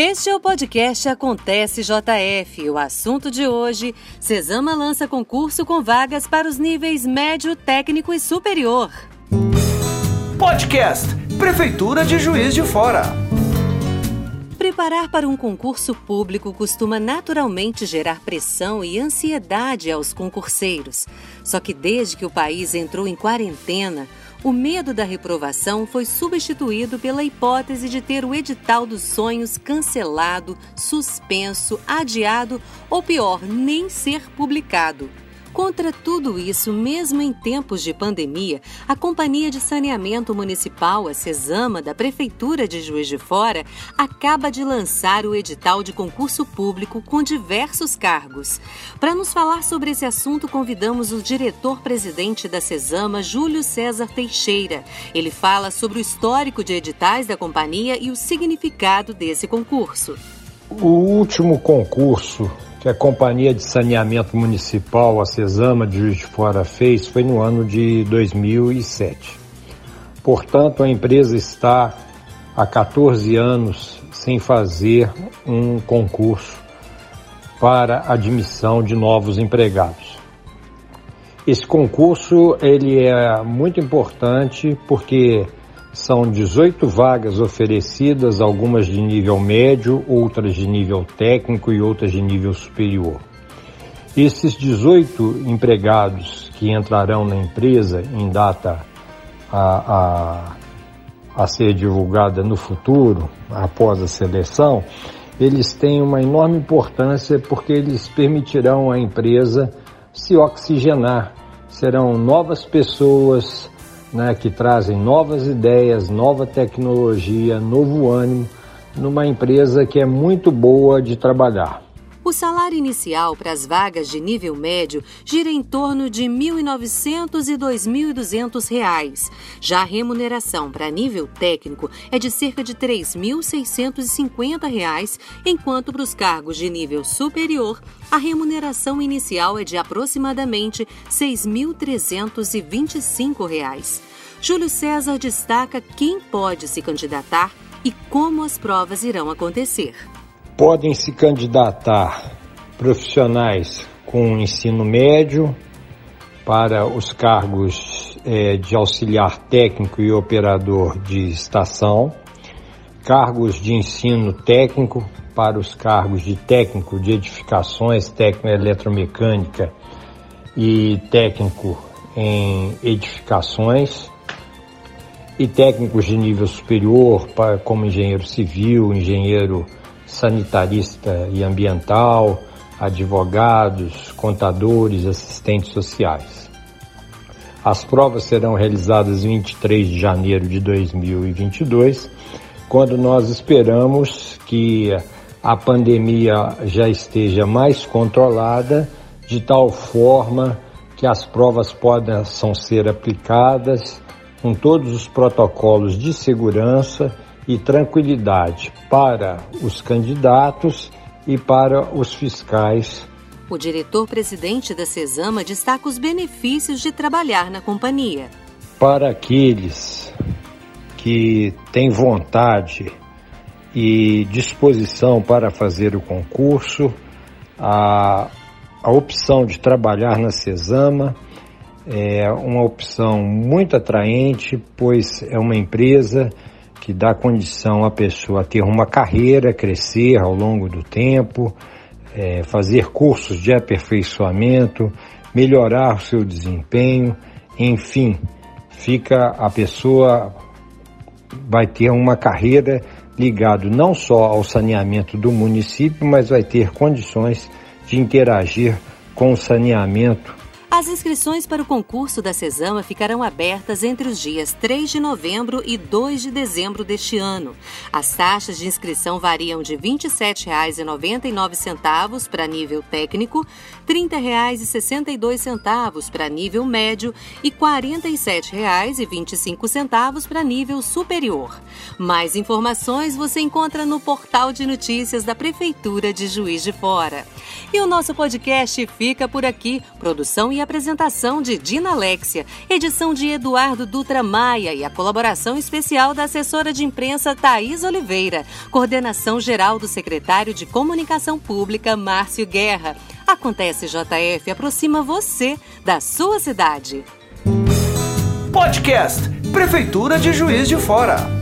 Este é o podcast Acontece JF. O assunto de hoje: Cesama lança concurso com vagas para os níveis médio, técnico e superior. Podcast Prefeitura de Juiz de Fora. Preparar para um concurso público costuma naturalmente gerar pressão e ansiedade aos concurseiros. Só que desde que o país entrou em quarentena, o medo da reprovação foi substituído pela hipótese de ter o edital dos sonhos cancelado, suspenso, adiado ou pior, nem ser publicado. Contra tudo isso, mesmo em tempos de pandemia, a Companhia de Saneamento Municipal, a CESAMA, da Prefeitura de Juiz de Fora, acaba de lançar o edital de concurso público com diversos cargos. Para nos falar sobre esse assunto, convidamos o diretor-presidente da CESAMA, Júlio César Teixeira. Ele fala sobre o histórico de editais da companhia e o significado desse concurso. O último concurso que a Companhia de Saneamento Municipal, a CESAMA de Juiz de Fora, fez foi no ano de 2007. Portanto, a empresa está há 14 anos sem fazer um concurso para admissão de novos empregados. Esse concurso ele é muito importante porque são 18 vagas oferecidas, algumas de nível médio, outras de nível técnico e outras de nível superior. Esses 18 empregados que entrarão na empresa em data a, a, a ser divulgada no futuro, após a seleção, eles têm uma enorme importância porque eles permitirão à empresa se oxigenar. Serão novas pessoas, né, que trazem novas ideias, nova tecnologia, novo ânimo numa empresa que é muito boa de trabalhar. O salário inicial para as vagas de nível médio gira em torno de R$ 1.900 e R$ 2.200. Já a remuneração para nível técnico é de cerca de R$ 3.650, enquanto para os cargos de nível superior, a remuneração inicial é de aproximadamente R$ 6.325. Júlio César destaca quem pode se candidatar e como as provas irão acontecer podem se candidatar profissionais com ensino médio para os cargos é, de auxiliar técnico e operador de estação, cargos de ensino técnico para os cargos de técnico de edificações, técnico eletromecânica e técnico em edificações, e técnicos de nível superior, para, como engenheiro civil, engenheiro sanitarista e ambiental, advogados, contadores, assistentes sociais. As provas serão realizadas em 23 de janeiro de 2022, quando nós esperamos que a pandemia já esteja mais controlada, de tal forma que as provas possam ser aplicadas com todos os protocolos de segurança e tranquilidade para os candidatos e para os fiscais. O diretor-presidente da CESAMA destaca os benefícios de trabalhar na companhia. Para aqueles que têm vontade e disposição para fazer o concurso, a, a opção de trabalhar na CESAMA é uma opção muito atraente, pois é uma empresa que dá condição à pessoa ter uma carreira, crescer ao longo do tempo, é, fazer cursos de aperfeiçoamento, melhorar o seu desempenho, enfim, fica a pessoa vai ter uma carreira ligado não só ao saneamento do município, mas vai ter condições de interagir com o saneamento as inscrições para o concurso da Cesama ficarão abertas entre os dias 3 de novembro e 2 de dezembro deste ano. As taxas de inscrição variam de R$ 27,99 para nível técnico, R$ 30,62 para nível médio e R$ 47,25 para nível superior. Mais informações você encontra no portal de notícias da Prefeitura de Juiz de Fora. E o nosso podcast fica por aqui. Produção e apresentação de Dina Alexia, edição de Eduardo Dutra Maia e a colaboração especial da assessora de imprensa Thaís Oliveira, coordenação geral do secretário de Comunicação Pública Márcio Guerra. Acontece JF aproxima você da sua cidade. Podcast Prefeitura de Juiz de Fora.